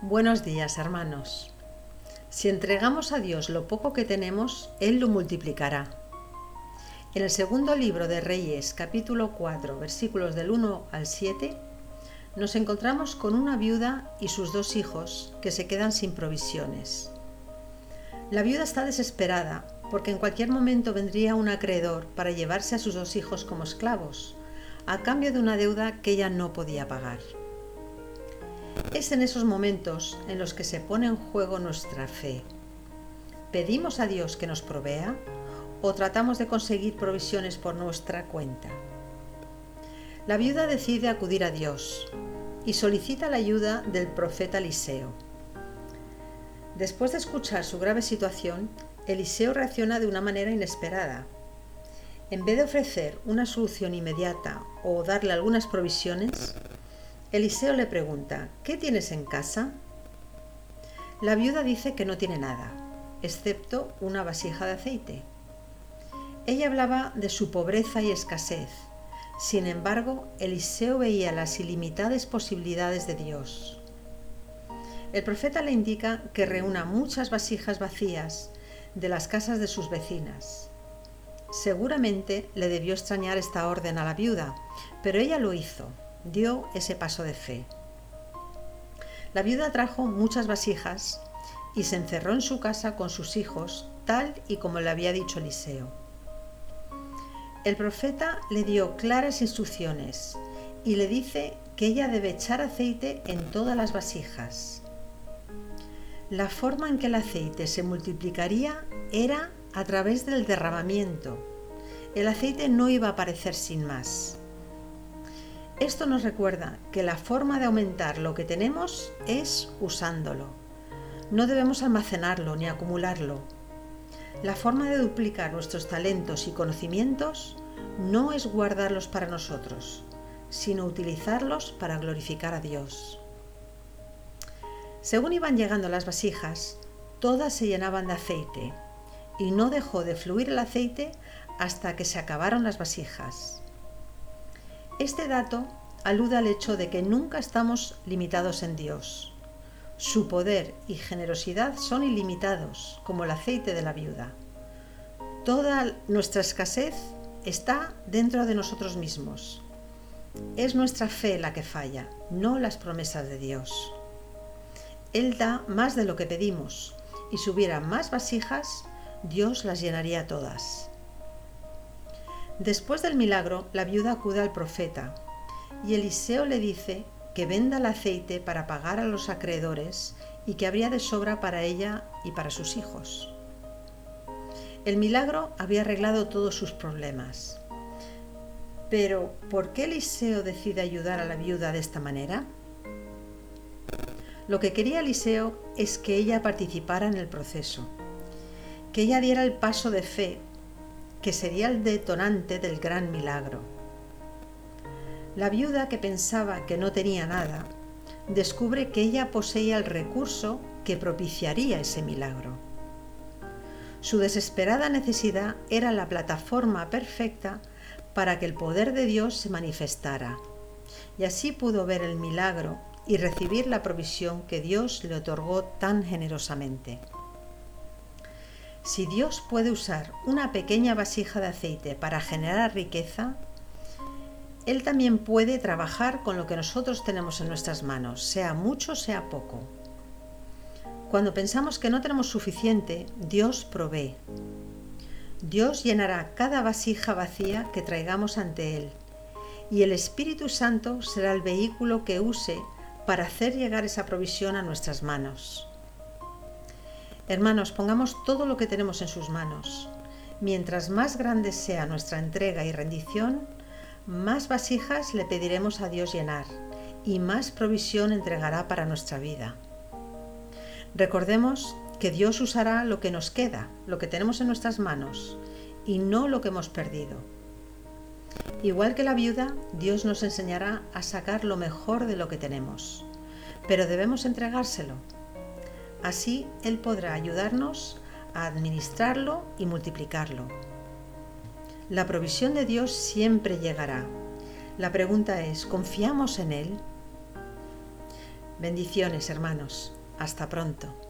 Buenos días, hermanos. Si entregamos a Dios lo poco que tenemos, Él lo multiplicará. En el segundo libro de Reyes, capítulo 4, versículos del 1 al 7, nos encontramos con una viuda y sus dos hijos que se quedan sin provisiones. La viuda está desesperada porque en cualquier momento vendría un acreedor para llevarse a sus dos hijos como esclavos, a cambio de una deuda que ella no podía pagar. Es en esos momentos en los que se pone en juego nuestra fe. ¿Pedimos a Dios que nos provea o tratamos de conseguir provisiones por nuestra cuenta? La viuda decide acudir a Dios y solicita la ayuda del profeta Eliseo. Después de escuchar su grave situación, Eliseo reacciona de una manera inesperada. En vez de ofrecer una solución inmediata o darle algunas provisiones, Eliseo le pregunta, ¿qué tienes en casa? La viuda dice que no tiene nada, excepto una vasija de aceite. Ella hablaba de su pobreza y escasez. Sin embargo, Eliseo veía las ilimitadas posibilidades de Dios. El profeta le indica que reúna muchas vasijas vacías de las casas de sus vecinas. Seguramente le debió extrañar esta orden a la viuda, pero ella lo hizo dio ese paso de fe. La viuda trajo muchas vasijas y se encerró en su casa con sus hijos, tal y como le había dicho Eliseo. El profeta le dio claras instrucciones y le dice que ella debe echar aceite en todas las vasijas. La forma en que el aceite se multiplicaría era a través del derramamiento. El aceite no iba a aparecer sin más. Esto nos recuerda que la forma de aumentar lo que tenemos es usándolo. No debemos almacenarlo ni acumularlo. La forma de duplicar nuestros talentos y conocimientos no es guardarlos para nosotros, sino utilizarlos para glorificar a Dios. Según iban llegando las vasijas, todas se llenaban de aceite, y no dejó de fluir el aceite hasta que se acabaron las vasijas. Este dato alude al hecho de que nunca estamos limitados en Dios. Su poder y generosidad son ilimitados, como el aceite de la viuda. Toda nuestra escasez está dentro de nosotros mismos. Es nuestra fe la que falla, no las promesas de Dios. Él da más de lo que pedimos, y si hubiera más vasijas, Dios las llenaría todas. Después del milagro, la viuda acude al profeta y Eliseo le dice que venda el aceite para pagar a los acreedores y que habría de sobra para ella y para sus hijos. El milagro había arreglado todos sus problemas. Pero, ¿por qué Eliseo decide ayudar a la viuda de esta manera? Lo que quería Eliseo es que ella participara en el proceso, que ella diera el paso de fe que sería el detonante del gran milagro. La viuda que pensaba que no tenía nada, descubre que ella poseía el recurso que propiciaría ese milagro. Su desesperada necesidad era la plataforma perfecta para que el poder de Dios se manifestara, y así pudo ver el milagro y recibir la provisión que Dios le otorgó tan generosamente. Si Dios puede usar una pequeña vasija de aceite para generar riqueza, Él también puede trabajar con lo que nosotros tenemos en nuestras manos, sea mucho, sea poco. Cuando pensamos que no tenemos suficiente, Dios provee. Dios llenará cada vasija vacía que traigamos ante Él, y el Espíritu Santo será el vehículo que use para hacer llegar esa provisión a nuestras manos. Hermanos, pongamos todo lo que tenemos en sus manos. Mientras más grande sea nuestra entrega y rendición, más vasijas le pediremos a Dios llenar y más provisión entregará para nuestra vida. Recordemos que Dios usará lo que nos queda, lo que tenemos en nuestras manos, y no lo que hemos perdido. Igual que la viuda, Dios nos enseñará a sacar lo mejor de lo que tenemos, pero debemos entregárselo Así Él podrá ayudarnos a administrarlo y multiplicarlo. La provisión de Dios siempre llegará. La pregunta es, ¿confiamos en Él? Bendiciones, hermanos. Hasta pronto.